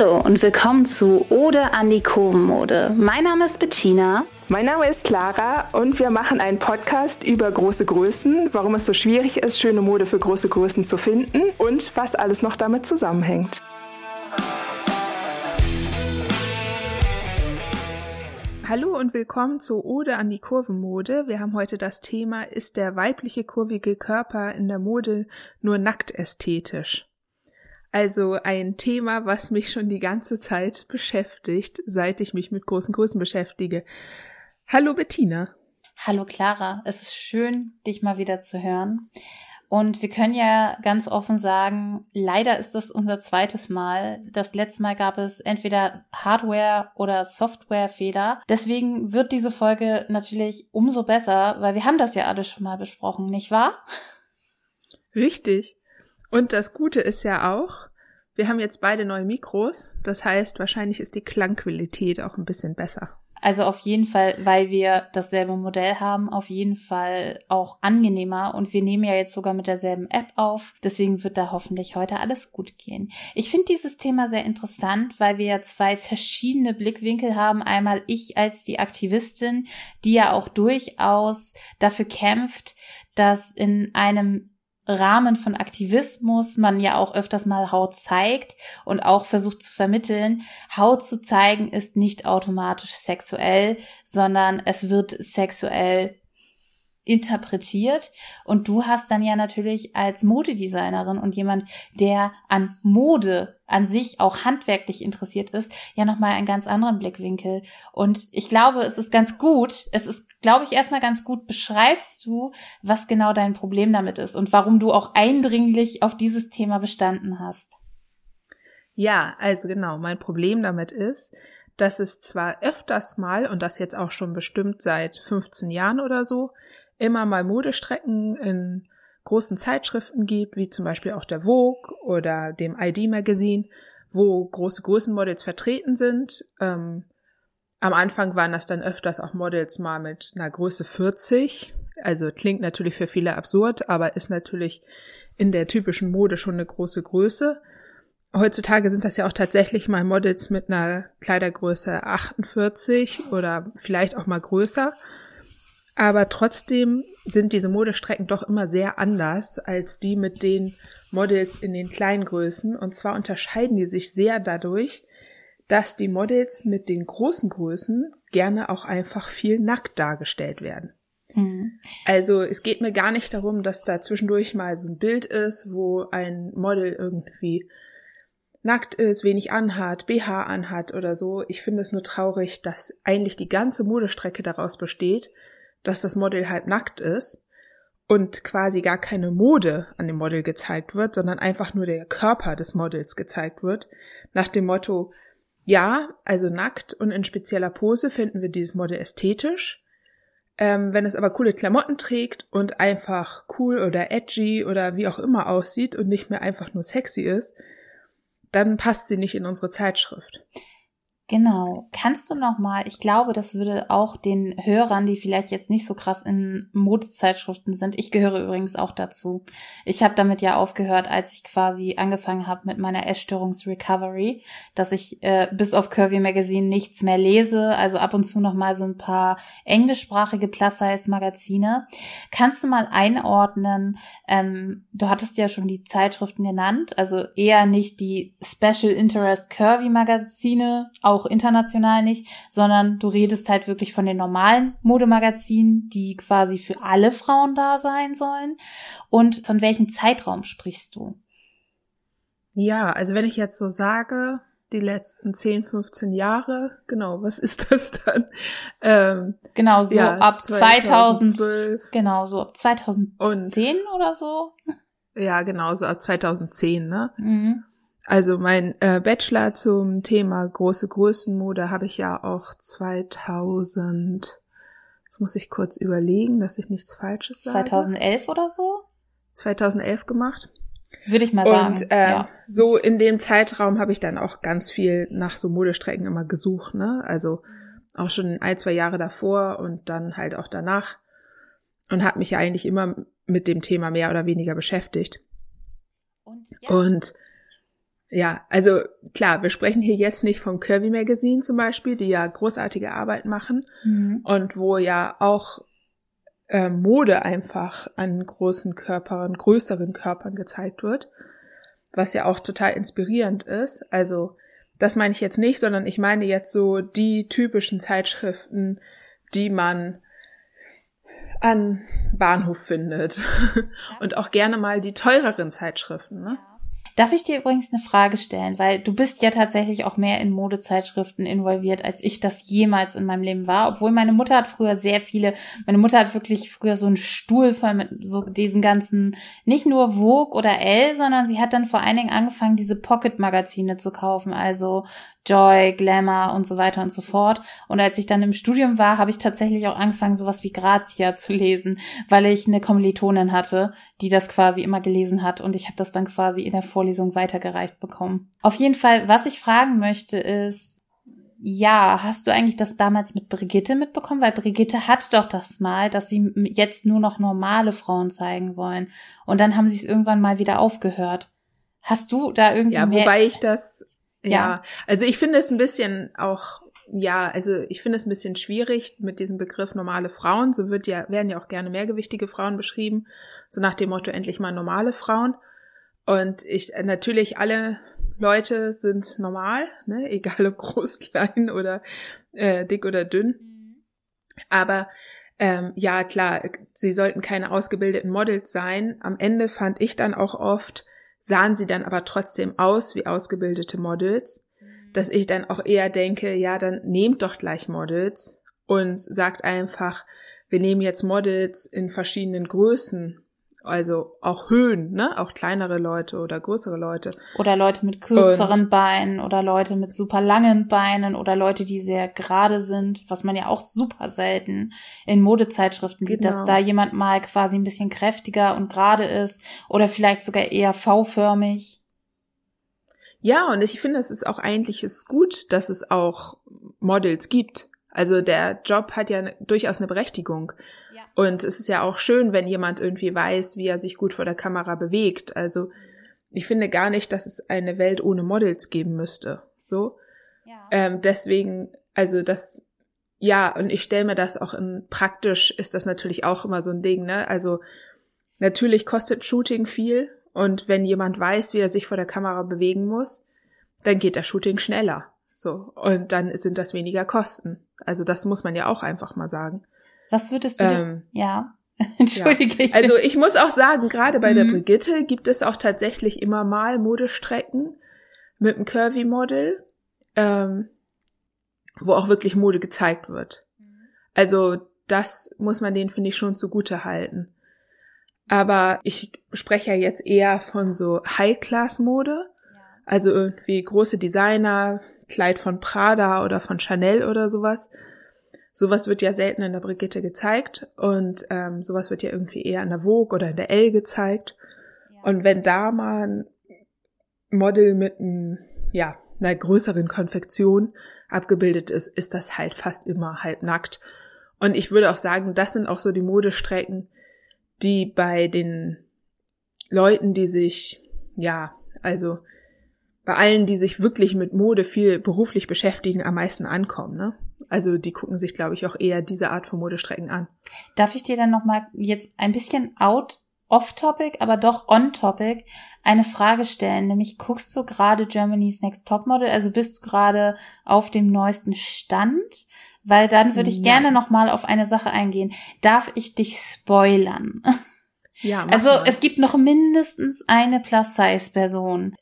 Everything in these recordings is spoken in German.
Hallo und willkommen zu Ode an die Kurvenmode. Mein Name ist Bettina. Mein Name ist Clara und wir machen einen Podcast über große Größen, warum es so schwierig ist, schöne Mode für große Größen zu finden und was alles noch damit zusammenhängt. Hallo und willkommen zu Ode an die Kurvenmode. Wir haben heute das Thema, ist der weibliche kurvige Körper in der Mode nur nackt ästhetisch? Also ein Thema, was mich schon die ganze Zeit beschäftigt, seit ich mich mit großen Größen beschäftige. Hallo Bettina. Hallo Clara, es ist schön, dich mal wieder zu hören. Und wir können ja ganz offen sagen, leider ist das unser zweites Mal. Das letzte Mal gab es entweder Hardware- oder Softwarefehler. Deswegen wird diese Folge natürlich umso besser, weil wir haben das ja alles schon mal besprochen, nicht wahr? Richtig. Und das Gute ist ja auch, wir haben jetzt beide neue Mikros. Das heißt, wahrscheinlich ist die Klangqualität auch ein bisschen besser. Also auf jeden Fall, weil wir dasselbe Modell haben, auf jeden Fall auch angenehmer. Und wir nehmen ja jetzt sogar mit derselben App auf. Deswegen wird da hoffentlich heute alles gut gehen. Ich finde dieses Thema sehr interessant, weil wir ja zwei verschiedene Blickwinkel haben. Einmal ich als die Aktivistin, die ja auch durchaus dafür kämpft, dass in einem Rahmen von Aktivismus man ja auch öfters mal Haut zeigt und auch versucht zu vermitteln, Haut zu zeigen ist nicht automatisch sexuell, sondern es wird sexuell interpretiert. Und du hast dann ja natürlich als Modedesignerin und jemand, der an Mode an sich auch handwerklich interessiert ist, ja nochmal einen ganz anderen Blickwinkel und ich glaube, es ist ganz gut, es ist glaube ich, erstmal ganz gut beschreibst du, was genau dein Problem damit ist und warum du auch eindringlich auf dieses Thema bestanden hast. Ja, also genau, mein Problem damit ist, dass es zwar öfters mal, und das jetzt auch schon bestimmt seit 15 Jahren oder so, immer mal Modestrecken in großen Zeitschriften gibt, wie zum Beispiel auch der Vogue oder dem ID Magazine, wo große Größenmodels vertreten sind. Ähm, am Anfang waren das dann öfters auch Models mal mit einer Größe 40. Also klingt natürlich für viele absurd, aber ist natürlich in der typischen Mode schon eine große Größe. Heutzutage sind das ja auch tatsächlich mal Models mit einer Kleidergröße 48 oder vielleicht auch mal größer. Aber trotzdem sind diese Modestrecken doch immer sehr anders als die mit den Models in den kleinen Größen. Und zwar unterscheiden die sich sehr dadurch, dass die Models mit den großen Größen gerne auch einfach viel nackt dargestellt werden. Mhm. Also es geht mir gar nicht darum, dass da zwischendurch mal so ein Bild ist, wo ein Model irgendwie nackt ist, wenig anhat, BH anhat oder so. Ich finde es nur traurig, dass eigentlich die ganze Modestrecke daraus besteht, dass das Model halb nackt ist und quasi gar keine Mode an dem Model gezeigt wird, sondern einfach nur der Körper des Models gezeigt wird, nach dem Motto, ja, also nackt und in spezieller Pose finden wir dieses Model ästhetisch. Ähm, wenn es aber coole Klamotten trägt und einfach cool oder edgy oder wie auch immer aussieht und nicht mehr einfach nur sexy ist, dann passt sie nicht in unsere Zeitschrift. Genau. Kannst du noch mal, ich glaube, das würde auch den Hörern, die vielleicht jetzt nicht so krass in Modezeitschriften sind, ich gehöre übrigens auch dazu. Ich habe damit ja aufgehört, als ich quasi angefangen habe mit meiner Essstörungsrecovery, dass ich äh, bis auf Curvy Magazine nichts mehr lese, also ab und zu noch mal so ein paar englischsprachige Plus-Size-Magazine. Kannst du mal einordnen, ähm, du hattest ja schon die Zeitschriften genannt, also eher nicht die Special Interest Curvy Magazine, auch auch international nicht, sondern du redest halt wirklich von den normalen Modemagazinen, die quasi für alle Frauen da sein sollen. Und von welchem Zeitraum sprichst du? Ja, also wenn ich jetzt so sage, die letzten 10, 15 Jahre, genau, was ist das dann? Ähm, genau, so ja, ab 2012. Genau, so ab 2010 und, oder so. Ja, genau, so ab 2010, ne? Mhm. Also mein äh, Bachelor zum Thema große Größenmode habe ich ja auch 2000, jetzt muss ich kurz überlegen, dass ich nichts Falsches sage. 2011 oder so? 2011 gemacht. Würde ich mal sagen. Und äh, ja. so in dem Zeitraum habe ich dann auch ganz viel nach so Modestrecken immer gesucht, ne? Also auch schon ein, zwei Jahre davor und dann halt auch danach und habe mich ja eigentlich immer mit dem Thema mehr oder weniger beschäftigt. Und, ja. und ja, also klar, wir sprechen hier jetzt nicht vom Curvy Magazine zum Beispiel, die ja großartige Arbeit machen mhm. und wo ja auch äh, Mode einfach an großen Körpern, größeren Körpern gezeigt wird, was ja auch total inspirierend ist. Also das meine ich jetzt nicht, sondern ich meine jetzt so die typischen Zeitschriften, die man an Bahnhof findet und auch gerne mal die teureren Zeitschriften. Ne? Darf ich dir übrigens eine Frage stellen, weil du bist ja tatsächlich auch mehr in Modezeitschriften involviert, als ich das jemals in meinem Leben war. Obwohl meine Mutter hat früher sehr viele, meine Mutter hat wirklich früher so einen Stuhl voll mit so diesen ganzen, nicht nur Vogue oder L, sondern sie hat dann vor allen Dingen angefangen, diese Pocket-Magazine zu kaufen, also Joy, Glamour und so weiter und so fort. Und als ich dann im Studium war, habe ich tatsächlich auch angefangen, sowas wie Grazia zu lesen, weil ich eine Kommilitonin hatte, die das quasi immer gelesen hat und ich habe das dann quasi in der Vorlesung weitergereicht bekommen. Auf jeden Fall, was ich fragen möchte, ist, ja, hast du eigentlich das damals mit Brigitte mitbekommen? Weil Brigitte hatte doch das mal, dass sie jetzt nur noch normale Frauen zeigen wollen. Und dann haben sie es irgendwann mal wieder aufgehört. Hast du da irgendwie Ja, wobei ich das ja. ja, also ich finde es ein bisschen auch, ja, also ich finde es ein bisschen schwierig mit diesem Begriff normale Frauen. So wird ja, werden ja auch gerne mehrgewichtige Frauen beschrieben. So nach dem Motto endlich mal normale Frauen. Und ich, natürlich alle Leute sind normal, ne? egal ob groß, klein oder äh, dick oder dünn. Mhm. Aber ähm, ja, klar, sie sollten keine ausgebildeten Models sein. Am Ende fand ich dann auch oft, sahen sie dann aber trotzdem aus wie ausgebildete Models, dass ich dann auch eher denke, ja, dann nehmt doch gleich Models und sagt einfach, wir nehmen jetzt Models in verschiedenen Größen also auch Höhen, ne? Auch kleinere Leute oder größere Leute. Oder Leute mit kürzeren und, Beinen oder Leute mit super langen Beinen oder Leute, die sehr gerade sind, was man ja auch super selten in Modezeitschriften genau. sieht, dass genau. da jemand mal quasi ein bisschen kräftiger und gerade ist oder vielleicht sogar eher V-förmig. Ja, und ich finde, es ist auch eigentlich ist gut, dass es auch Models gibt. Also der Job hat ja durchaus eine Berechtigung. Und es ist ja auch schön, wenn jemand irgendwie weiß, wie er sich gut vor der Kamera bewegt. Also ich finde gar nicht, dass es eine Welt ohne Models geben müsste. So. Ja. Ähm, deswegen, also das, ja, und ich stelle mir das auch in praktisch ist das natürlich auch immer so ein Ding, ne? Also natürlich kostet Shooting viel und wenn jemand weiß, wie er sich vor der Kamera bewegen muss, dann geht das Shooting schneller. So. Und dann sind das weniger Kosten. Also das muss man ja auch einfach mal sagen. Was würdest du, ähm, ja, entschuldige. Ja. Also ich muss auch sagen, gerade bei mhm. der Brigitte gibt es auch tatsächlich immer mal Modestrecken mit einem Curvy-Model, ähm, wo auch wirklich Mode gezeigt wird. Also das muss man denen, finde ich, schon zugute halten. Aber ich spreche ja jetzt eher von so High-Class-Mode. Also irgendwie große Designer, Kleid von Prada oder von Chanel oder sowas. Sowas wird ja selten in der Brigitte gezeigt und ähm, sowas wird ja irgendwie eher in der Vogue oder in der L gezeigt. Ja. Und wenn da mal ein Model mit einem, ja, einer größeren Konfektion abgebildet ist, ist das halt fast immer halb nackt. Und ich würde auch sagen, das sind auch so die Modestrecken, die bei den Leuten, die sich, ja, also bei allen, die sich wirklich mit Mode viel beruflich beschäftigen, am meisten ankommen, ne? Also die gucken sich, glaube ich, auch eher diese Art von Modestrecken an. Darf ich dir dann nochmal jetzt ein bisschen out off-topic, aber doch on-topic eine Frage stellen, nämlich guckst du gerade Germany's Next Topmodel, also bist du gerade auf dem neuesten Stand? Weil dann würde ich Nein. gerne nochmal auf eine Sache eingehen. Darf ich dich spoilern? Ja, also mal. es gibt noch mindestens eine Plus-Size-Person.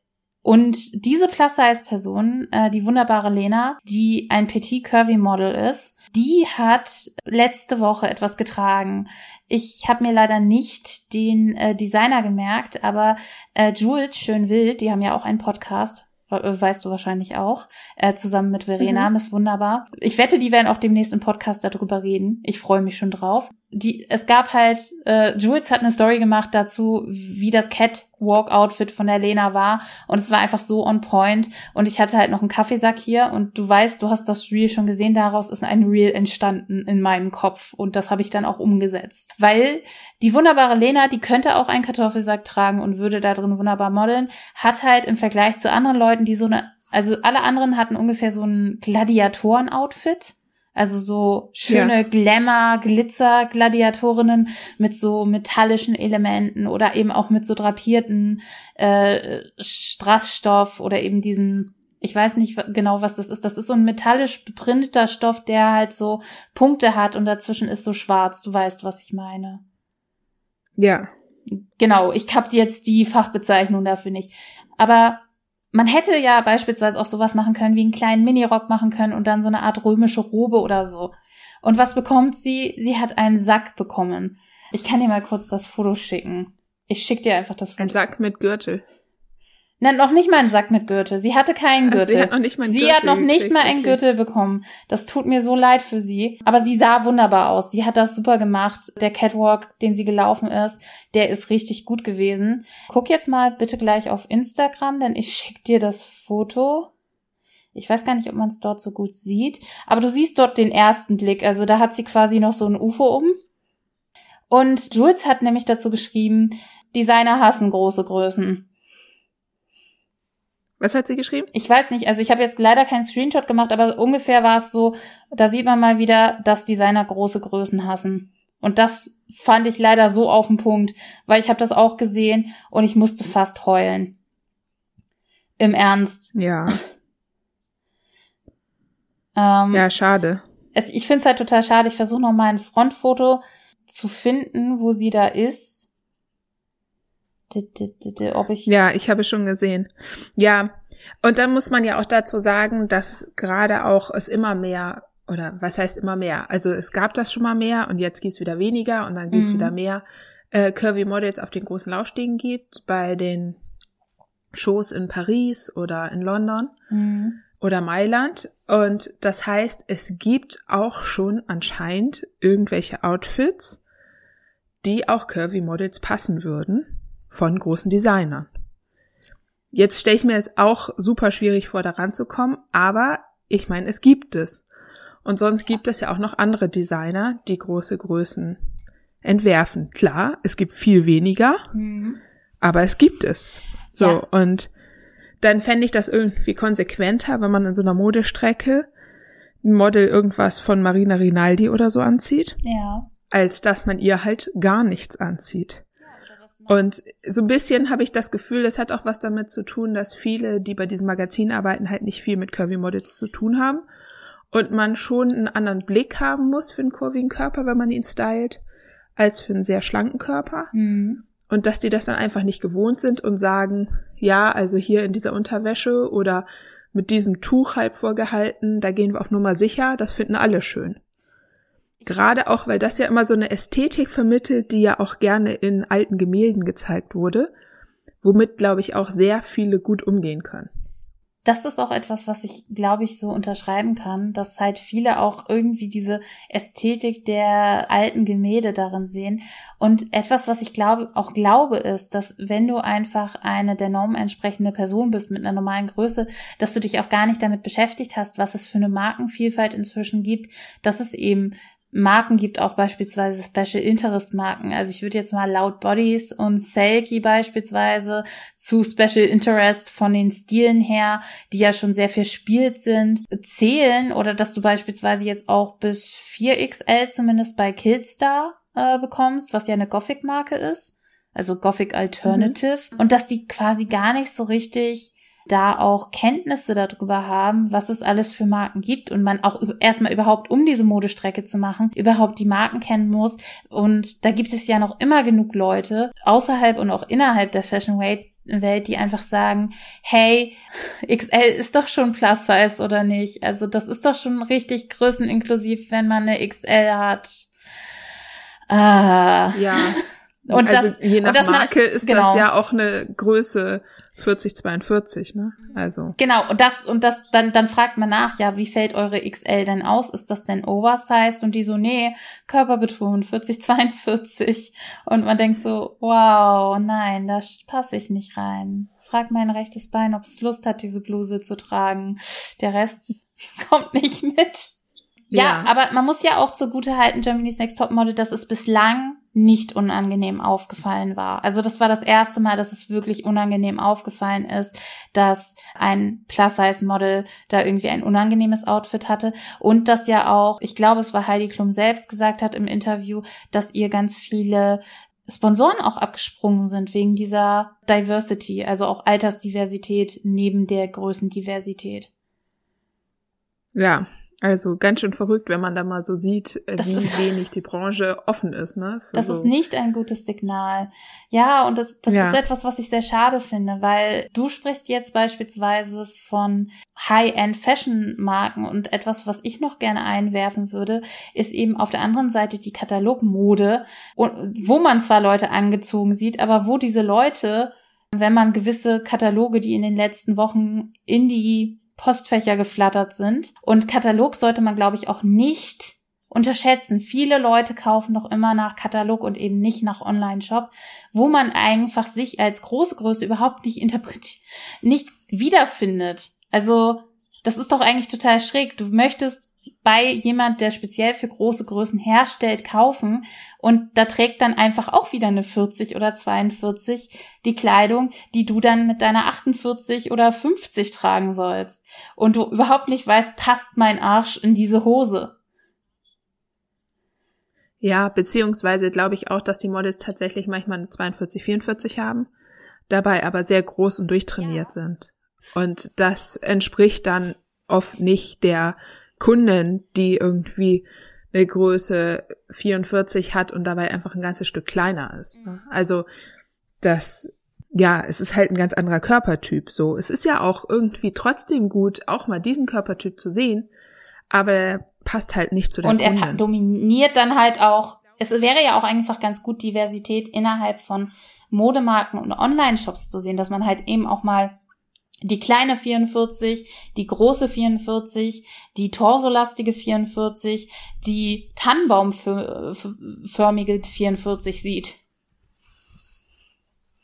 Und diese Plus-Size-Person, äh, die wunderbare Lena, die ein Petit Curvy Model ist, die hat letzte Woche etwas getragen. Ich habe mir leider nicht den äh, Designer gemerkt, aber äh, Jules Schön Wild, die haben ja auch einen Podcast, äh, weißt du wahrscheinlich auch, äh, zusammen mit Verena, mhm. ist wunderbar. Ich wette, die werden auch demnächst im Podcast darüber reden. Ich freue mich schon drauf. Die, es gab halt, äh, Jules hat eine Story gemacht dazu, wie das Catwalk-Outfit von der Lena war. Und es war einfach so on point. Und ich hatte halt noch einen Kaffeesack hier. Und du weißt, du hast das Reel schon gesehen. Daraus ist ein Reel entstanden in meinem Kopf. Und das habe ich dann auch umgesetzt. Weil die wunderbare Lena, die könnte auch einen Kartoffelsack tragen und würde da drin wunderbar modeln, hat halt im Vergleich zu anderen Leuten, die so eine, also alle anderen hatten ungefähr so ein Gladiatoren-Outfit also so schöne ja. Glamour, Glitzer Gladiatorinnen mit so metallischen Elementen oder eben auch mit so drapierten äh, Strassstoff oder eben diesen ich weiß nicht genau, was das ist. Das ist so ein metallisch beprinteter Stoff, der halt so Punkte hat und dazwischen ist so schwarz. Du weißt, was ich meine. Ja. Genau, ich hab jetzt die Fachbezeichnung dafür nicht. Aber man hätte ja beispielsweise auch sowas machen können, wie einen kleinen Minirock machen können und dann so eine Art römische Robe oder so. Und was bekommt sie? Sie hat einen Sack bekommen. Ich kann dir mal kurz das Foto schicken. Ich schick dir einfach das Foto. Ein Sack mit Gürtel. Nein, noch nicht mal einen Sack mit Gürtel. Sie hatte keinen Gürtel. Sie hat noch nicht mal einen sie Gürtel. hat noch nicht mal einen Gürtel bekommen. Das tut mir so leid für sie. Aber sie sah wunderbar aus. Sie hat das super gemacht. Der Catwalk, den sie gelaufen ist, der ist richtig gut gewesen. Guck jetzt mal bitte gleich auf Instagram, denn ich schick dir das Foto. Ich weiß gar nicht, ob man es dort so gut sieht. Aber du siehst dort den ersten Blick. Also da hat sie quasi noch so ein UFO um. Und Jules hat nämlich dazu geschrieben, Designer hassen große Größen. Was hat sie geschrieben? Ich weiß nicht, also ich habe jetzt leider keinen Screenshot gemacht, aber ungefähr war es so, da sieht man mal wieder, dass Designer große Größen hassen. Und das fand ich leider so auf den Punkt, weil ich habe das auch gesehen und ich musste fast heulen. Im Ernst. Ja. ähm, ja, schade. Es, ich finde es halt total schade. Ich versuche noch mal ein Frontfoto zu finden, wo sie da ist ob ich ja, ich habe schon gesehen. Ja, und dann muss man ja auch dazu sagen, dass gerade auch es immer mehr oder was heißt immer mehr? Also es gab das schon mal mehr und jetzt gibt's wieder weniger und dann gibt's mhm. wieder mehr äh, Curvy Models auf den großen Laufstegen gibt bei den Shows in Paris oder in London mhm. oder Mailand. Und das heißt, es gibt auch schon anscheinend irgendwelche Outfits, die auch Curvy Models passen würden von großen Designern. Jetzt stelle ich mir es auch super schwierig vor, da ranzukommen, aber ich meine, es gibt es. Und sonst gibt es ja auch noch andere Designer, die große Größen entwerfen. Klar, es gibt viel weniger, mhm. aber es gibt es. So, ja. und dann fände ich das irgendwie konsequenter, wenn man in so einer Modestrecke ein Model irgendwas von Marina Rinaldi oder so anzieht. Ja. Als dass man ihr halt gar nichts anzieht. Und so ein bisschen habe ich das Gefühl, das hat auch was damit zu tun, dass viele, die bei diesem Magazin arbeiten, halt nicht viel mit Curvy Models zu tun haben. Und man schon einen anderen Blick haben muss für einen kurvigen Körper, wenn man ihn stylt, als für einen sehr schlanken Körper. Mhm. Und dass die das dann einfach nicht gewohnt sind und sagen, ja, also hier in dieser Unterwäsche oder mit diesem Tuch halb vorgehalten, da gehen wir auf Nummer sicher, das finden alle schön. Gerade auch, weil das ja immer so eine Ästhetik vermittelt, die ja auch gerne in alten Gemälden gezeigt wurde, womit, glaube ich, auch sehr viele gut umgehen können das ist auch etwas, was ich, glaube ich, so unterschreiben kann, dass halt viele auch irgendwie diese Ästhetik der alten Gemälde darin sehen. Und etwas, was ich glaube, auch glaube, ist, dass wenn du einfach eine der Normen entsprechende Person bist mit einer normalen Größe, dass du dich auch gar nicht damit beschäftigt hast, was es für eine Markenvielfalt inzwischen gibt, dass es eben Marken gibt auch beispielsweise Special Interest Marken. Also ich würde jetzt mal Loud Bodies und Selkie beispielsweise zu Special Interest von den Stilen her, die ja schon sehr verspielt sind, zählen oder dass du beispielsweise jetzt auch bis 4XL zumindest bei Killstar äh, bekommst, was ja eine Gothic Marke ist. Also Gothic Alternative. Mhm. Und dass die quasi gar nicht so richtig da auch Kenntnisse darüber haben, was es alles für Marken gibt und man auch erstmal überhaupt, um diese Modestrecke zu machen, überhaupt die Marken kennen muss. Und da gibt es ja noch immer genug Leute außerhalb und auch innerhalb der Fashion Welt, Welt, die einfach sagen, hey, XL ist doch schon Plus Size oder nicht? Also das ist doch schon richtig größeninklusiv, wenn man eine XL hat. Ah. Ja. Und also das, je nach Marke man, ist genau. das ja auch eine Größe 40, 42, ne? Also. Genau, und das, und das, dann, dann fragt man nach, ja, wie fällt eure XL denn aus? Ist das denn oversized? Und die so, nee, körperbetont, 40, 42. Und man denkt so, wow, nein, da passe ich nicht rein. Frag mein rechtes Bein, ob es Lust hat, diese Bluse zu tragen. Der Rest kommt nicht mit. Ja, ja, aber man muss ja auch zugute halten, Germany's Next Top Model, dass es bislang nicht unangenehm aufgefallen war. Also das war das erste Mal, dass es wirklich unangenehm aufgefallen ist, dass ein Plus-Size-Model da irgendwie ein unangenehmes Outfit hatte und dass ja auch, ich glaube, es war Heidi Klum selbst gesagt hat im Interview, dass ihr ganz viele Sponsoren auch abgesprungen sind wegen dieser Diversity, also auch Altersdiversität neben der Größendiversität. Ja, also ganz schön verrückt, wenn man da mal so sieht, äh, das wie ist, wenig die Branche offen ist. Ne, das so. ist nicht ein gutes Signal. Ja, und das, das ja. ist etwas, was ich sehr schade finde, weil du sprichst jetzt beispielsweise von High-End-Fashion-Marken und etwas, was ich noch gerne einwerfen würde, ist eben auf der anderen Seite die Katalogmode, wo man zwar Leute angezogen sieht, aber wo diese Leute, wenn man gewisse Kataloge, die in den letzten Wochen in die Postfächer geflattert sind. Und Katalog sollte man, glaube ich, auch nicht unterschätzen. Viele Leute kaufen noch immer nach Katalog und eben nicht nach Online-Shop, wo man einfach sich als große Größe überhaupt nicht interpretiert, nicht wiederfindet. Also, das ist doch eigentlich total schräg. Du möchtest bei jemand, der speziell für große Größen herstellt, kaufen und da trägt dann einfach auch wieder eine 40 oder 42 die Kleidung, die du dann mit deiner 48 oder 50 tragen sollst und du überhaupt nicht weißt, passt mein Arsch in diese Hose. Ja, beziehungsweise glaube ich auch, dass die Models tatsächlich manchmal eine 42, 44 haben, dabei aber sehr groß und durchtrainiert ja. sind. Und das entspricht dann oft nicht der Kundin, die irgendwie eine Größe 44 hat und dabei einfach ein ganzes Stück kleiner ist. Ne? Also das, ja, es ist halt ein ganz anderer Körpertyp. So, es ist ja auch irgendwie trotzdem gut, auch mal diesen Körpertyp zu sehen, aber er passt halt nicht zu der Und er dominiert dann halt auch. Es wäre ja auch einfach ganz gut, Diversität innerhalb von Modemarken und Online-Shops zu sehen, dass man halt eben auch mal die kleine 44, die große 44, die torsolastige 44, die Tannenbaumförmige 44 sieht.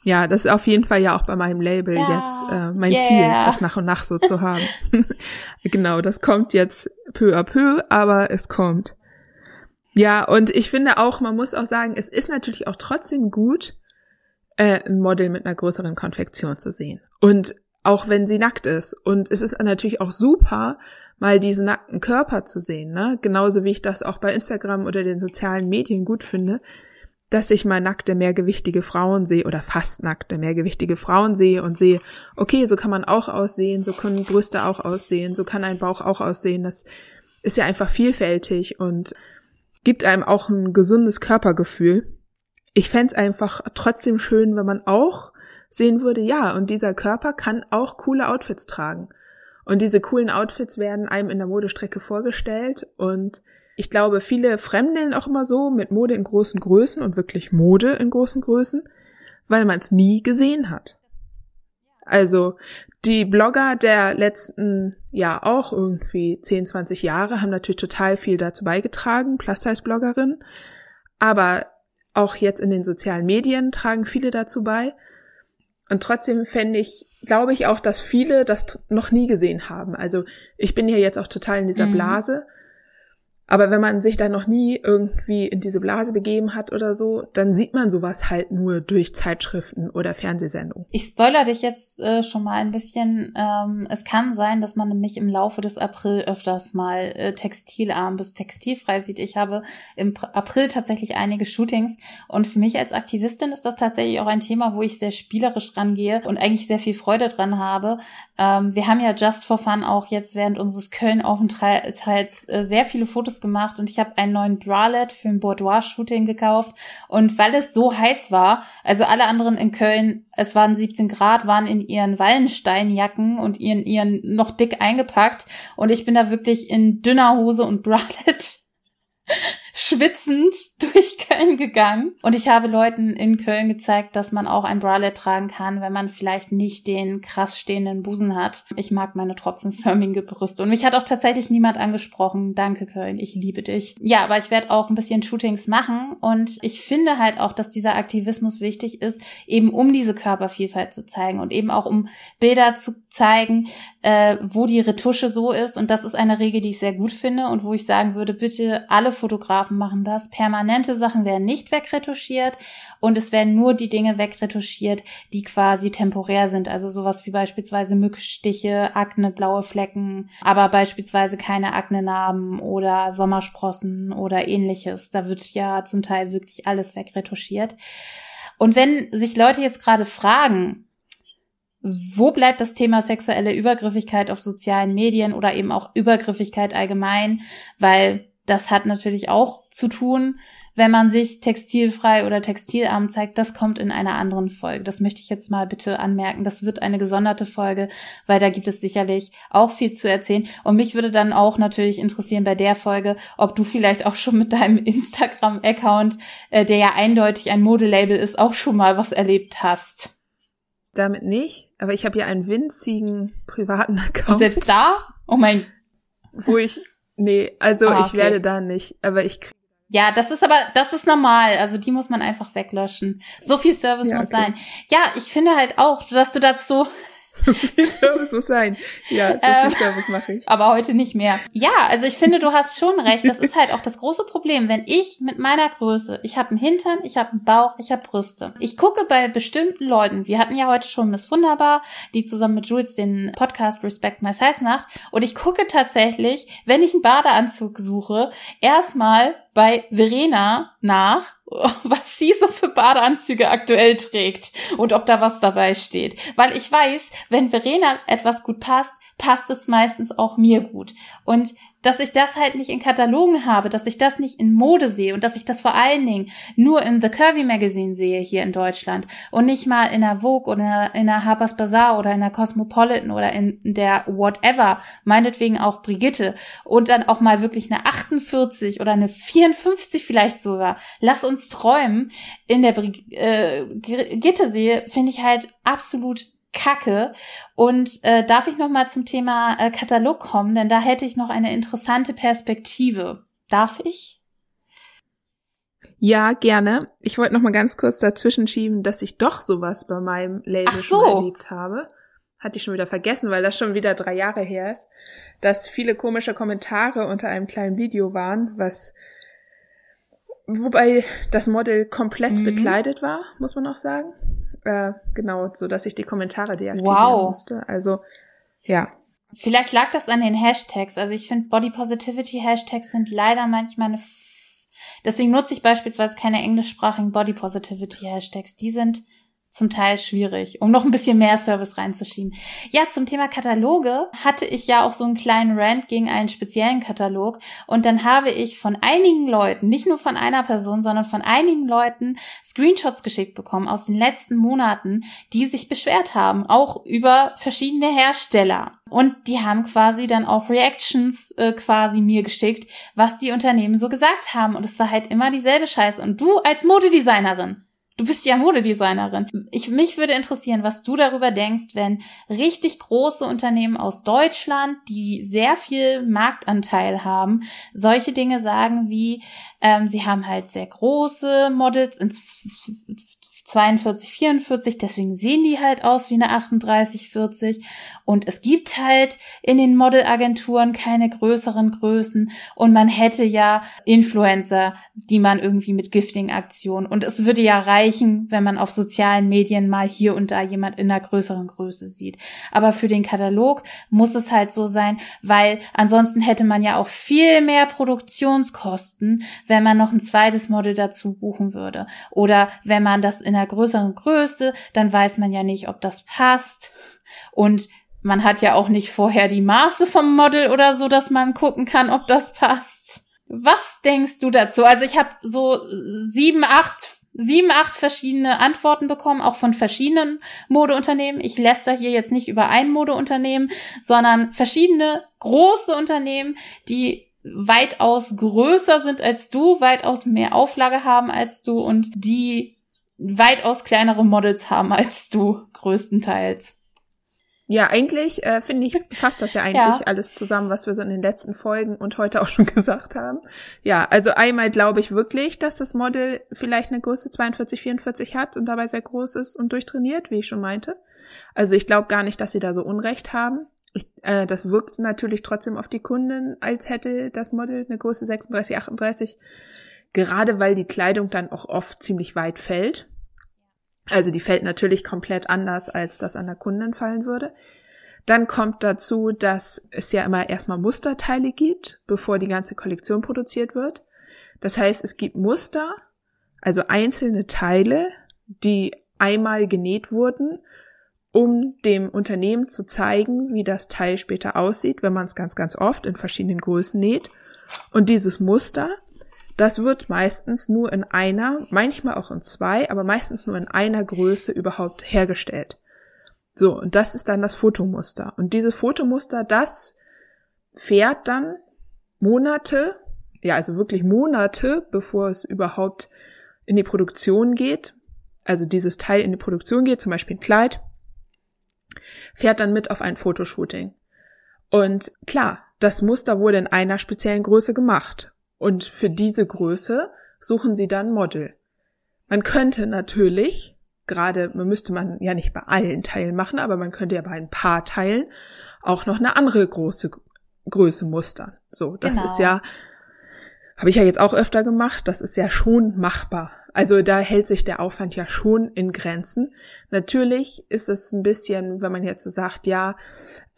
Ja, das ist auf jeden Fall ja auch bei meinem Label ja, jetzt äh, mein yeah. Ziel, das nach und nach so zu haben. genau, das kommt jetzt peu à peu, aber es kommt. Ja, und ich finde auch, man muss auch sagen, es ist natürlich auch trotzdem gut, äh, ein Model mit einer größeren Konfektion zu sehen. Und auch wenn sie nackt ist. Und es ist natürlich auch super, mal diesen nackten Körper zu sehen, ne? Genauso wie ich das auch bei Instagram oder den sozialen Medien gut finde, dass ich mal nackte, mehrgewichtige Frauen sehe oder fast nackte, mehrgewichtige Frauen sehe und sehe, okay, so kann man auch aussehen, so können Brüste auch aussehen, so kann ein Bauch auch aussehen. Das ist ja einfach vielfältig und gibt einem auch ein gesundes Körpergefühl. Ich fände einfach trotzdem schön, wenn man auch sehen würde, ja, und dieser Körper kann auch coole Outfits tragen. Und diese coolen Outfits werden einem in der Modestrecke vorgestellt und ich glaube, viele fremdeln auch immer so mit Mode in großen Größen und wirklich Mode in großen Größen, weil man es nie gesehen hat. Also die Blogger der letzten, ja auch irgendwie 10, 20 Jahre haben natürlich total viel dazu beigetragen, Plus-Size-Bloggerinnen, aber auch jetzt in den sozialen Medien tragen viele dazu bei. Und trotzdem fände ich, glaube ich auch, dass viele das noch nie gesehen haben. Also ich bin ja jetzt auch total in dieser mhm. Blase aber wenn man sich da noch nie irgendwie in diese Blase begeben hat oder so, dann sieht man sowas halt nur durch Zeitschriften oder Fernsehsendungen. Ich spoiler dich jetzt äh, schon mal ein bisschen. Ähm, es kann sein, dass man nämlich im Laufe des April öfters mal äh, textilarm bis textilfrei sieht. Ich habe im April tatsächlich einige Shootings und für mich als Aktivistin ist das tatsächlich auch ein Thema, wo ich sehr spielerisch rangehe und eigentlich sehr viel Freude dran habe. Ähm, wir haben ja Just for Fun auch jetzt während unseres Köln-Aufenthalts äh, sehr viele Fotos Fotos gemacht und ich habe einen neuen Bralette für ein Boudoir-Shooting gekauft. Und weil es so heiß war, also alle anderen in Köln, es waren 17 Grad, waren in ihren Wallensteinjacken und ihren, ihren noch dick eingepackt. Und ich bin da wirklich in dünner Hose und Bralette schwitzend durch Köln gegangen. Und ich habe Leuten in Köln gezeigt, dass man auch ein Bralette tragen kann, wenn man vielleicht nicht den krass stehenden Busen hat. Ich mag meine tropfenförmige Brüste. Und mich hat auch tatsächlich niemand angesprochen. Danke, Köln. Ich liebe dich. Ja, aber ich werde auch ein bisschen Shootings machen. Und ich finde halt auch, dass dieser Aktivismus wichtig ist, eben um diese Körpervielfalt zu zeigen und eben auch um Bilder zu zeigen, äh, wo die Retusche so ist. Und das ist eine Regel, die ich sehr gut finde und wo ich sagen würde, bitte alle Fotografen machen das. Permanente Sachen nicht wegretuschiert und es werden nur die Dinge wegretuschiert, die quasi temporär sind. Also sowas wie beispielsweise Mückstiche, Akne, blaue Flecken, aber beispielsweise keine Aknenarben oder Sommersprossen oder ähnliches. Da wird ja zum Teil wirklich alles wegretuschiert. Und wenn sich Leute jetzt gerade fragen, wo bleibt das Thema sexuelle Übergriffigkeit auf sozialen Medien oder eben auch Übergriffigkeit allgemein? Weil das hat natürlich auch zu tun, wenn man sich textilfrei oder textilarm zeigt. Das kommt in einer anderen Folge. Das möchte ich jetzt mal bitte anmerken. Das wird eine gesonderte Folge, weil da gibt es sicherlich auch viel zu erzählen. Und mich würde dann auch natürlich interessieren bei der Folge, ob du vielleicht auch schon mit deinem Instagram-Account, äh, der ja eindeutig ein Modelabel ist, auch schon mal was erlebt hast damit nicht, aber ich habe ja einen winzigen privaten Account. Und selbst da? Oh mein. Wo ich, nee, also ah, okay. ich werde da nicht, aber ich kriege ja, das ist aber, das ist normal. Also die muss man einfach weglöschen. So viel Service ja, muss okay. sein. Ja, ich finde halt auch, dass du dazu so viel Service muss sein. Ja, so viel ähm, Service mache ich. Aber heute nicht mehr. Ja, also ich finde, du hast schon recht. Das ist halt auch das große Problem, wenn ich mit meiner Größe, ich habe einen Hintern, ich habe einen Bauch, ich habe Brüste. Ich gucke bei bestimmten Leuten, wir hatten ja heute schon Miss Wunderbar, die zusammen mit Jules den Podcast Respect My Size macht. Und ich gucke tatsächlich, wenn ich einen Badeanzug suche, erstmal bei Verena nach, was sie so für Badeanzüge aktuell trägt und ob da was dabei steht. Weil ich weiß, wenn Verena etwas gut passt, passt es meistens auch mir gut. Und dass ich das halt nicht in Katalogen habe, dass ich das nicht in Mode sehe und dass ich das vor allen Dingen nur in The Curvy Magazine sehe hier in Deutschland und nicht mal in der Vogue oder in der Harper's Bazaar oder in der Cosmopolitan oder in der Whatever, meinetwegen auch Brigitte und dann auch mal wirklich eine 48 oder eine 54 vielleicht sogar. Lass uns träumen. In der Brigitte sehe, finde ich halt absolut Kacke. Und äh, darf ich noch mal zum Thema äh, Katalog kommen, denn da hätte ich noch eine interessante Perspektive. Darf ich? Ja, gerne. Ich wollte noch mal ganz kurz dazwischen schieben, dass ich doch sowas bei meinem Label so. schon erlebt habe. Hatte ich schon wieder vergessen, weil das schon wieder drei Jahre her ist, dass viele komische Kommentare unter einem kleinen Video waren, was wobei das Model komplett mhm. bekleidet war, muss man auch sagen. Äh, genau, so dass ich die Kommentare deaktivieren wow. musste. Also, ja. Vielleicht lag das an den Hashtags. Also ich finde, Body Positivity Hashtags sind leider manchmal eine. F Deswegen nutze ich beispielsweise keine englischsprachigen Body Positivity Hashtags. Die sind zum Teil schwierig, um noch ein bisschen mehr Service reinzuschieben. Ja, zum Thema Kataloge hatte ich ja auch so einen kleinen Rant gegen einen speziellen Katalog und dann habe ich von einigen Leuten, nicht nur von einer Person, sondern von einigen Leuten Screenshots geschickt bekommen aus den letzten Monaten, die sich beschwert haben, auch über verschiedene Hersteller. Und die haben quasi dann auch Reactions äh, quasi mir geschickt, was die Unternehmen so gesagt haben. Und es war halt immer dieselbe Scheiße. Und du als Modedesignerin, Du bist ja Modedesignerin. Ich, mich würde interessieren, was du darüber denkst, wenn richtig große Unternehmen aus Deutschland, die sehr viel Marktanteil haben, solche Dinge sagen wie, ähm, sie haben halt sehr große Models ins 42, 44, deswegen sehen die halt aus wie eine 38, 40. Und es gibt halt in den Modelagenturen keine größeren Größen und man hätte ja Influencer, die man irgendwie mit Gifting-Aktionen und es würde ja reichen, wenn man auf sozialen Medien mal hier und da jemand in einer größeren Größe sieht. Aber für den Katalog muss es halt so sein, weil ansonsten hätte man ja auch viel mehr Produktionskosten, wenn man noch ein zweites Model dazu buchen würde oder wenn man das in einer einer größeren Größe, dann weiß man ja nicht, ob das passt. Und man hat ja auch nicht vorher die Maße vom Model oder so, dass man gucken kann, ob das passt. Was denkst du dazu? Also ich habe so sieben, acht, sieben, acht verschiedene Antworten bekommen, auch von verschiedenen Modeunternehmen. Ich lässt da hier jetzt nicht über ein Modeunternehmen, sondern verschiedene große Unternehmen, die weitaus größer sind als du, weitaus mehr Auflage haben als du und die weitaus kleinere Models haben als du, größtenteils. Ja, eigentlich äh, finde ich, fasst das ja eigentlich ja. alles zusammen, was wir so in den letzten Folgen und heute auch schon gesagt haben. Ja, also einmal glaube ich wirklich, dass das Model vielleicht eine Größe 42, 44 hat und dabei sehr groß ist und durchtrainiert, wie ich schon meinte. Also ich glaube gar nicht, dass sie da so Unrecht haben. Ich, äh, das wirkt natürlich trotzdem auf die Kunden, als hätte das Model eine Größe 36, 38, gerade weil die Kleidung dann auch oft ziemlich weit fällt. Also die fällt natürlich komplett anders, als das an der Kundin fallen würde. Dann kommt dazu, dass es ja immer erstmal Musterteile gibt, bevor die ganze Kollektion produziert wird. Das heißt, es gibt Muster, also einzelne Teile, die einmal genäht wurden um dem Unternehmen zu zeigen, wie das Teil später aussieht, wenn man es ganz, ganz oft in verschiedenen Größen näht. Und dieses Muster, das wird meistens nur in einer, manchmal auch in zwei, aber meistens nur in einer Größe überhaupt hergestellt. So, und das ist dann das Fotomuster. Und dieses Fotomuster, das fährt dann Monate, ja, also wirklich Monate, bevor es überhaupt in die Produktion geht, also dieses Teil in die Produktion geht, zum Beispiel ein Kleid, fährt dann mit auf ein Fotoshooting. Und klar, das Muster wurde in einer speziellen Größe gemacht. Und für diese Größe suchen sie dann Model. Man könnte natürlich, gerade, man müsste man ja nicht bei allen Teilen machen, aber man könnte ja bei ein paar Teilen auch noch eine andere große Größe mustern. So, das genau. ist ja, habe ich ja jetzt auch öfter gemacht, das ist ja schon machbar. Also da hält sich der Aufwand ja schon in Grenzen. Natürlich ist es ein bisschen, wenn man jetzt so sagt, ja,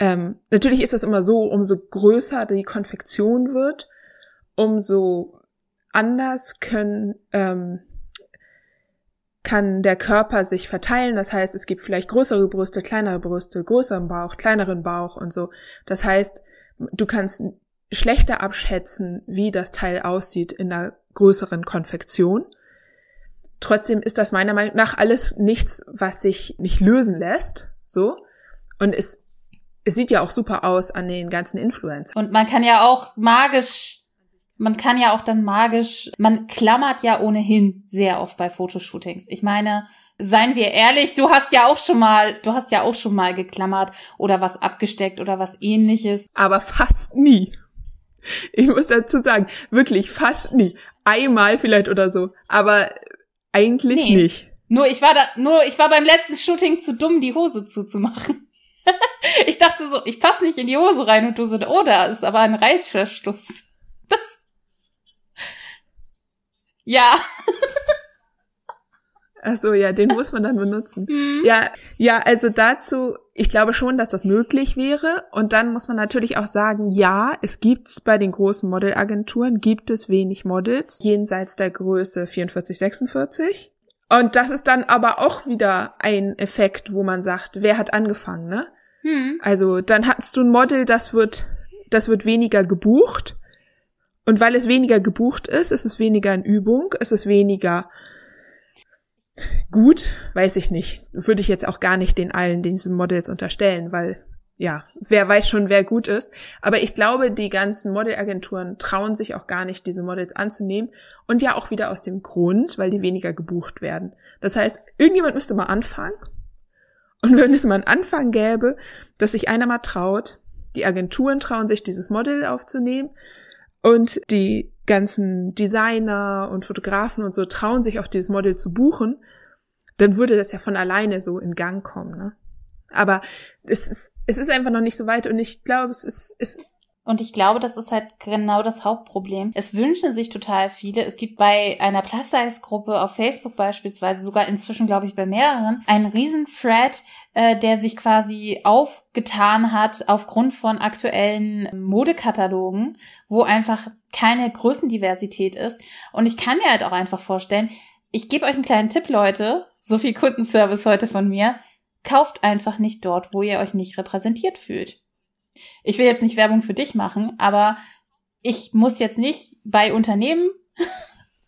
ähm, natürlich ist es immer so, umso größer die Konfektion wird, umso anders können ähm, kann der Körper sich verteilen. Das heißt, es gibt vielleicht größere Brüste, kleinere Brüste, größeren Bauch, kleineren Bauch und so. Das heißt, du kannst schlechter abschätzen, wie das Teil aussieht in einer größeren Konfektion. Trotzdem ist das meiner Meinung nach alles nichts, was sich nicht lösen lässt, so. Und es, es sieht ja auch super aus an den ganzen Influencern. Und man kann ja auch magisch, man kann ja auch dann magisch, man klammert ja ohnehin sehr oft bei Fotoshootings. Ich meine, seien wir ehrlich, du hast ja auch schon mal, du hast ja auch schon mal geklammert oder was abgesteckt oder was ähnliches. Aber fast nie. Ich muss dazu sagen, wirklich fast nie. Einmal vielleicht oder so. Aber eigentlich nee. nicht. Nur ich war da, nur ich war beim letzten Shooting zu dumm, die Hose zuzumachen. ich dachte so, ich passe nicht in die Hose rein und du so, oh, da ist aber ein Reißverschluss. Das. Ja. Ach so, ja, den muss man dann benutzen. Mhm. Ja, ja, also dazu, ich glaube schon, dass das möglich wäre. Und dann muss man natürlich auch sagen, ja, es gibt bei den großen Modelagenturen, gibt es wenig Models jenseits der Größe 44, 46. Und das ist dann aber auch wieder ein Effekt, wo man sagt, wer hat angefangen, ne? Mhm. Also dann hast du ein Model, das wird, das wird weniger gebucht. Und weil es weniger gebucht ist, ist es weniger in Übung, ist es weniger gut, weiß ich nicht. Würde ich jetzt auch gar nicht den allen diesen Models unterstellen, weil ja, wer weiß schon, wer gut ist. Aber ich glaube, die ganzen Modelagenturen trauen sich auch gar nicht, diese Models anzunehmen. Und ja auch wieder aus dem Grund, weil die weniger gebucht werden. Das heißt, irgendjemand müsste mal anfangen. Und wenn es mal einen Anfang gäbe, dass sich einer mal traut, die Agenturen trauen sich, dieses Model aufzunehmen. Und die ganzen Designer und Fotografen und so trauen sich auch dieses Model zu buchen, dann würde das ja von alleine so in Gang kommen, ne? Aber es ist, es ist einfach noch nicht so weit und ich glaube, es ist, es und ich glaube, das ist halt genau das Hauptproblem. Es wünschen sich total viele. Es gibt bei einer Plus-Size-Gruppe auf Facebook beispielsweise, sogar inzwischen, glaube ich, bei mehreren, einen riesen Thread, äh, der sich quasi aufgetan hat aufgrund von aktuellen Modekatalogen, wo einfach keine Größendiversität ist. Und ich kann mir halt auch einfach vorstellen, ich gebe euch einen kleinen Tipp, Leute. So viel Kundenservice heute von mir. Kauft einfach nicht dort, wo ihr euch nicht repräsentiert fühlt. Ich will jetzt nicht Werbung für dich machen, aber ich muss jetzt nicht bei Unternehmen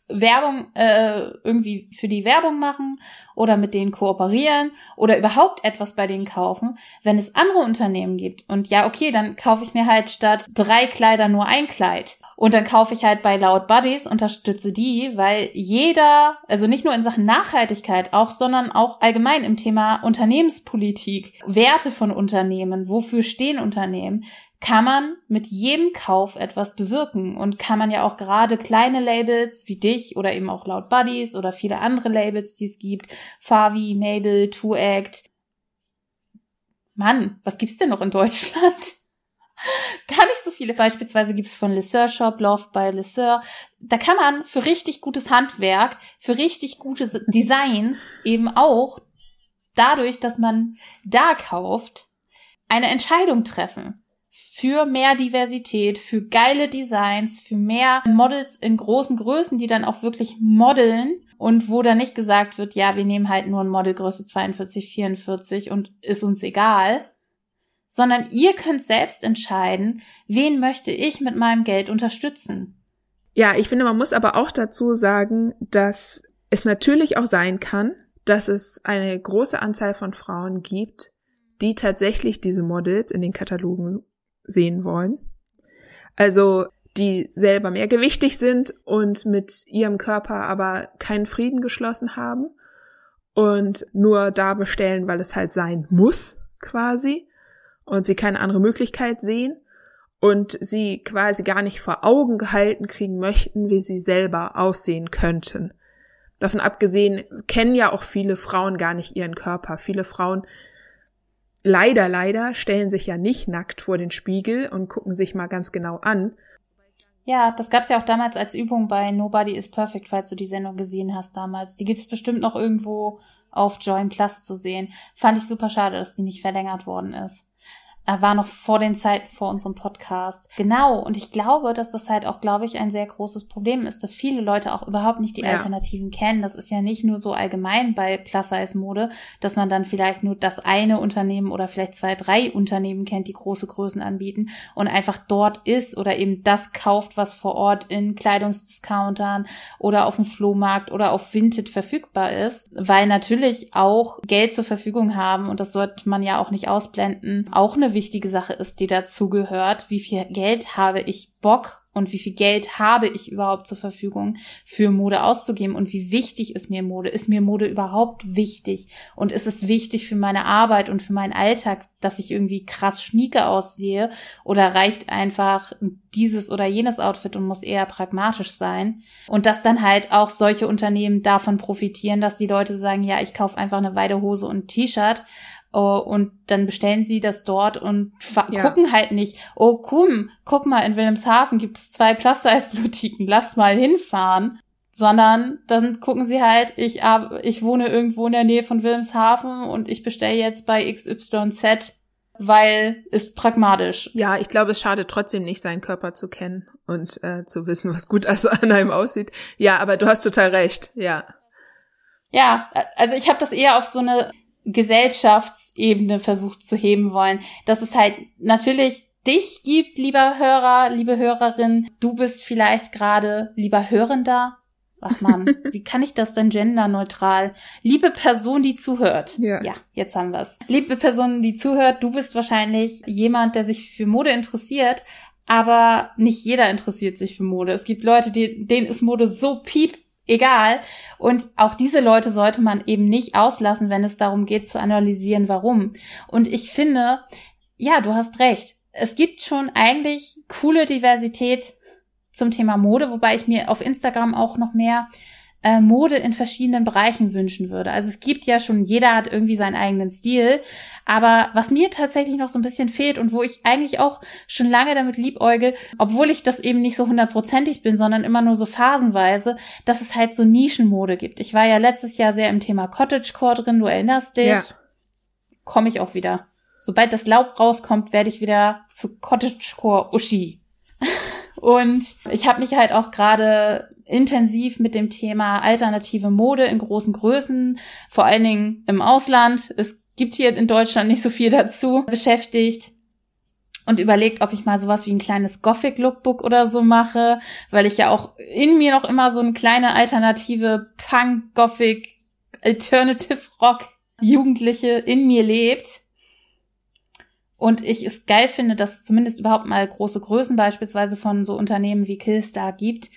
Werbung äh, irgendwie für die Werbung machen oder mit denen kooperieren oder überhaupt etwas bei denen kaufen, wenn es andere Unternehmen gibt. Und ja, okay, dann kaufe ich mir halt statt drei Kleider nur ein Kleid. Und dann kaufe ich halt bei Loud Buddies, unterstütze die, weil jeder, also nicht nur in Sachen Nachhaltigkeit auch, sondern auch allgemein im Thema Unternehmenspolitik, Werte von Unternehmen, wofür stehen Unternehmen, kann man mit jedem Kauf etwas bewirken und kann man ja auch gerade kleine Labels wie dich oder eben auch Loud Buddies oder viele andere Labels, die es gibt, Favi, Mabel, Two Act. Mann, was gibt's denn noch in Deutschland? Gar nicht so viele. Beispielsweise gibt's von Lesseur Shop, Love by Lesseur. Da kann man für richtig gutes Handwerk, für richtig gute Designs eben auch dadurch, dass man da kauft, eine Entscheidung treffen. Für mehr Diversität, für geile Designs, für mehr Models in großen Größen, die dann auch wirklich modeln und wo dann nicht gesagt wird, ja, wir nehmen halt nur ein Modelgröße 42, 44 und ist uns egal, sondern ihr könnt selbst entscheiden, wen möchte ich mit meinem Geld unterstützen. Ja, ich finde, man muss aber auch dazu sagen, dass es natürlich auch sein kann, dass es eine große Anzahl von Frauen gibt, die tatsächlich diese Models in den Katalogen sehen wollen. Also die selber mehr gewichtig sind und mit ihrem Körper aber keinen Frieden geschlossen haben und nur da bestellen, weil es halt sein muss, quasi und sie keine andere Möglichkeit sehen und sie quasi gar nicht vor Augen gehalten kriegen möchten, wie sie selber aussehen könnten. Davon abgesehen kennen ja auch viele Frauen gar nicht ihren Körper. Viele Frauen leider, leider stellen sich ja nicht nackt vor den Spiegel und gucken sich mal ganz genau an. Ja, das gab's ja auch damals als Übung bei Nobody is Perfect, falls du die Sendung gesehen hast damals. Die gibt's bestimmt noch irgendwo auf Join Plus zu sehen. Fand ich super schade, dass die nicht verlängert worden ist. Er war noch vor den Zeiten vor unserem Podcast. Genau. Und ich glaube, dass das halt auch, glaube ich, ein sehr großes Problem ist, dass viele Leute auch überhaupt nicht die ja. Alternativen kennen. Das ist ja nicht nur so allgemein bei Plus-Size-Mode, dass man dann vielleicht nur das eine Unternehmen oder vielleicht zwei, drei Unternehmen kennt, die große Größen anbieten und einfach dort ist oder eben das kauft, was vor Ort in Kleidungsdiscountern oder auf dem Flohmarkt oder auf Vinted verfügbar ist, weil natürlich auch Geld zur Verfügung haben und das sollte man ja auch nicht ausblenden, auch eine wichtige Sache ist, die dazugehört. Wie viel Geld habe ich Bock und wie viel Geld habe ich überhaupt zur Verfügung für Mode auszugeben und wie wichtig ist mir Mode? Ist mir Mode überhaupt wichtig? Und ist es wichtig für meine Arbeit und für meinen Alltag, dass ich irgendwie krass schnieke aussehe? Oder reicht einfach dieses oder jenes Outfit und muss eher pragmatisch sein? Und dass dann halt auch solche Unternehmen davon profitieren, dass die Leute sagen, ja, ich kaufe einfach eine Weidehose und ein T-Shirt Oh, und dann bestellen sie das dort und ja. gucken halt nicht, oh komm, guck mal, in Wilhelmshaven gibt es zwei Plus-Size-Boutiquen, lass mal hinfahren. Sondern dann gucken sie halt, ich, ich wohne irgendwo in der Nähe von Wilhelmshaven und ich bestelle jetzt bei XYZ, weil ist pragmatisch. Ja, ich glaube, es schadet trotzdem nicht, seinen Körper zu kennen und äh, zu wissen, was gut also an einem aussieht. Ja, aber du hast total recht, ja. Ja, also ich habe das eher auf so eine Gesellschaftsebene versucht zu heben wollen, dass es halt natürlich dich gibt, lieber Hörer, liebe Hörerin. Du bist vielleicht gerade lieber Hörender. Ach man, wie kann ich das denn genderneutral? Liebe Person, die zuhört. Ja, ja jetzt haben wir's. Liebe Person, die zuhört, du bist wahrscheinlich jemand, der sich für Mode interessiert, aber nicht jeder interessiert sich für Mode. Es gibt Leute, die, denen ist Mode so piep egal. Und auch diese Leute sollte man eben nicht auslassen, wenn es darum geht zu analysieren, warum. Und ich finde, ja, du hast recht. Es gibt schon eigentlich coole Diversität zum Thema Mode, wobei ich mir auf Instagram auch noch mehr äh, Mode in verschiedenen Bereichen wünschen würde. Also es gibt ja schon, jeder hat irgendwie seinen eigenen Stil. Aber was mir tatsächlich noch so ein bisschen fehlt und wo ich eigentlich auch schon lange damit liebäugel, obwohl ich das eben nicht so hundertprozentig bin, sondern immer nur so phasenweise, dass es halt so Nischenmode gibt. Ich war ja letztes Jahr sehr im Thema Cottagecore drin, du erinnerst dich. Ja. Komme ich auch wieder. Sobald das Laub rauskommt, werde ich wieder zu Cottagecore Uschi. Und ich habe mich halt auch gerade intensiv mit dem Thema alternative Mode in großen Größen, vor allen Dingen im Ausland. Es gibt hier in Deutschland nicht so viel dazu beschäftigt und überlegt, ob ich mal sowas wie ein kleines Gothic Lookbook oder so mache, weil ich ja auch in mir noch immer so eine kleine alternative Punk Gothic Alternative Rock Jugendliche in mir lebt. Und ich es geil finde, dass es zumindest überhaupt mal große Größen beispielsweise von so Unternehmen wie Killstar gibt.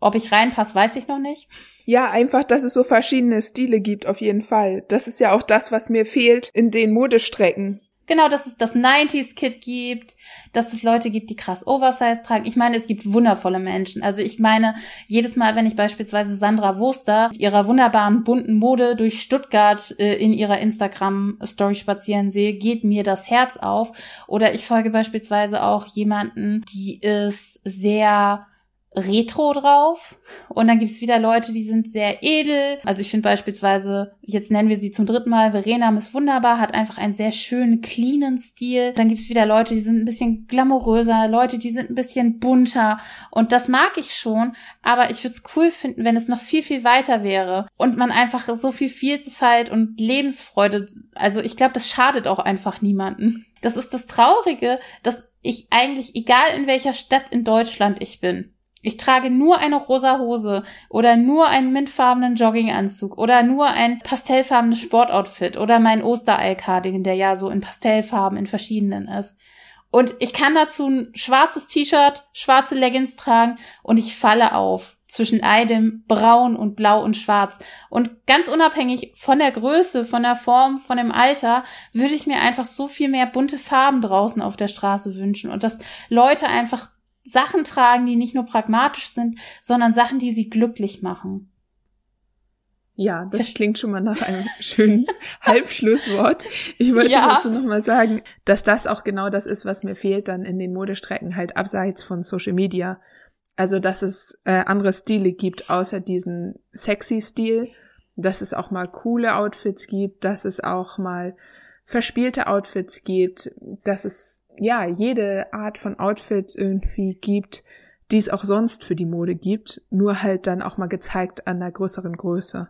Ob ich reinpasse, weiß ich noch nicht. Ja, einfach, dass es so verschiedene Stile gibt, auf jeden Fall. Das ist ja auch das, was mir fehlt in den Modestrecken. Genau, dass es das 90s-Kit gibt, dass es Leute gibt, die krass Oversize tragen. Ich meine, es gibt wundervolle Menschen. Also ich meine, jedes Mal, wenn ich beispielsweise Sandra Wurster mit ihrer wunderbaren bunten Mode durch Stuttgart äh, in ihrer Instagram-Story spazieren sehe, geht mir das Herz auf. Oder ich folge beispielsweise auch jemanden, die ist sehr retro drauf. Und dann gibt's wieder Leute, die sind sehr edel. Also ich finde beispielsweise, jetzt nennen wir sie zum dritten Mal, Verena Miss Wunderbar, hat einfach einen sehr schönen, cleanen Stil. Dann gibt's wieder Leute, die sind ein bisschen glamouröser, Leute, die sind ein bisschen bunter. Und das mag ich schon, aber ich würde es cool finden, wenn es noch viel, viel weiter wäre. Und man einfach so viel Vielfalt und Lebensfreude, also ich glaube, das schadet auch einfach niemanden. Das ist das Traurige, dass ich eigentlich, egal in welcher Stadt in Deutschland ich bin, ich trage nur eine rosa Hose oder nur einen mintfarbenen Jogginganzug oder nur ein pastellfarbenes Sportoutfit oder mein Osterei-Cardigan, der ja so in Pastellfarben in verschiedenen ist. Und ich kann dazu ein schwarzes T-Shirt, schwarze Leggings tragen und ich falle auf zwischen all dem Braun und Blau und Schwarz. Und ganz unabhängig von der Größe, von der Form, von dem Alter, würde ich mir einfach so viel mehr bunte Farben draußen auf der Straße wünschen und dass Leute einfach Sachen tragen, die nicht nur pragmatisch sind, sondern Sachen, die sie glücklich machen. Ja, das Verst klingt schon mal nach einem schönen Halbschlusswort. Ich wollte ja. dazu nochmal sagen, dass das auch genau das ist, was mir fehlt dann in den Modestrecken, halt abseits von Social Media. Also, dass es äh, andere Stile gibt, außer diesen sexy Stil, dass es auch mal coole Outfits gibt, dass es auch mal verspielte Outfits gibt, dass es ja jede Art von Outfits irgendwie gibt, die es auch sonst für die Mode gibt, nur halt dann auch mal gezeigt an der größeren Größe.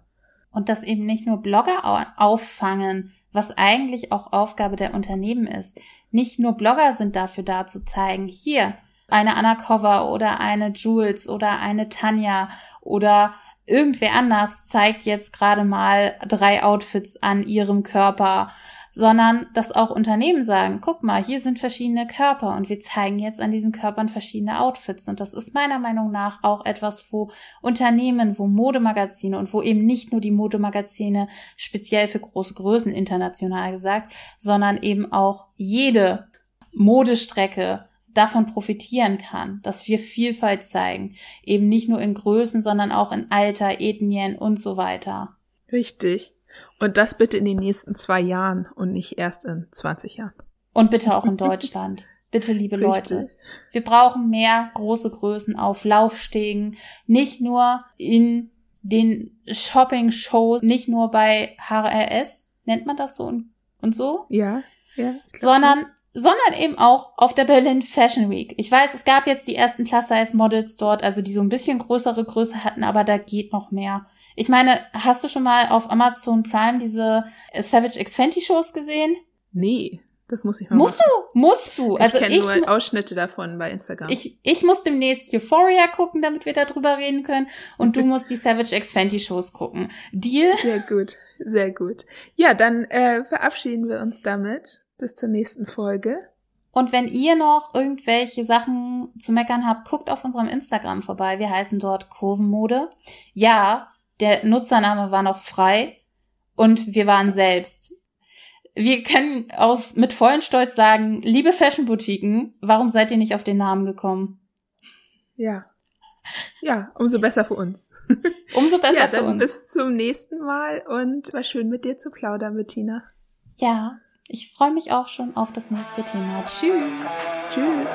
Und dass eben nicht nur Blogger auffangen, was eigentlich auch Aufgabe der Unternehmen ist. Nicht nur Blogger sind dafür da zu zeigen, hier eine Undercover oder eine Jules oder eine Tanja oder irgendwer anders zeigt jetzt gerade mal drei Outfits an ihrem Körper sondern dass auch Unternehmen sagen, guck mal, hier sind verschiedene Körper und wir zeigen jetzt an diesen Körpern verschiedene Outfits. Und das ist meiner Meinung nach auch etwas, wo Unternehmen, wo Modemagazine und wo eben nicht nur die Modemagazine speziell für große Größen international gesagt, sondern eben auch jede Modestrecke davon profitieren kann, dass wir Vielfalt zeigen, eben nicht nur in Größen, sondern auch in Alter, Ethnien und so weiter. Richtig. Und das bitte in den nächsten zwei Jahren und nicht erst in 20 Jahren. Und bitte auch in Deutschland. Bitte, liebe Richtig. Leute. Wir brauchen mehr große Größen auf Laufstegen. Nicht nur in den Shopping-Shows, nicht nur bei HRS, nennt man das so und, und so? Ja, ja. Sondern, sondern eben auch auf der Berlin Fashion Week. Ich weiß, es gab jetzt die ersten Plus-Size-Models dort, also die so ein bisschen größere Größe hatten, aber da geht noch mehr. Ich meine, hast du schon mal auf Amazon Prime diese Savage X Fenty Shows gesehen? Nee, das muss ich mal musst machen. Musst du, musst du. Also ich kenne nur Ausschnitte davon bei Instagram. Ich, ich muss demnächst Euphoria gucken, damit wir darüber reden können. Und du musst die Savage X Fenty Shows gucken. Deal? Sehr gut, sehr gut. Ja, dann äh, verabschieden wir uns damit. Bis zur nächsten Folge. Und wenn ihr noch irgendwelche Sachen zu meckern habt, guckt auf unserem Instagram vorbei. Wir heißen dort Kurvenmode. Ja, der Nutzername war noch frei und wir waren selbst. Wir können aus, mit vollen Stolz sagen, liebe Fashion-Boutiquen, warum seid ihr nicht auf den Namen gekommen? Ja. Ja, umso besser für uns. Umso besser ja, für uns. Bis zum nächsten Mal und war schön mit dir zu plaudern, Bettina. Ja, ich freue mich auch schon auf das nächste Thema. Tschüss. Tschüss.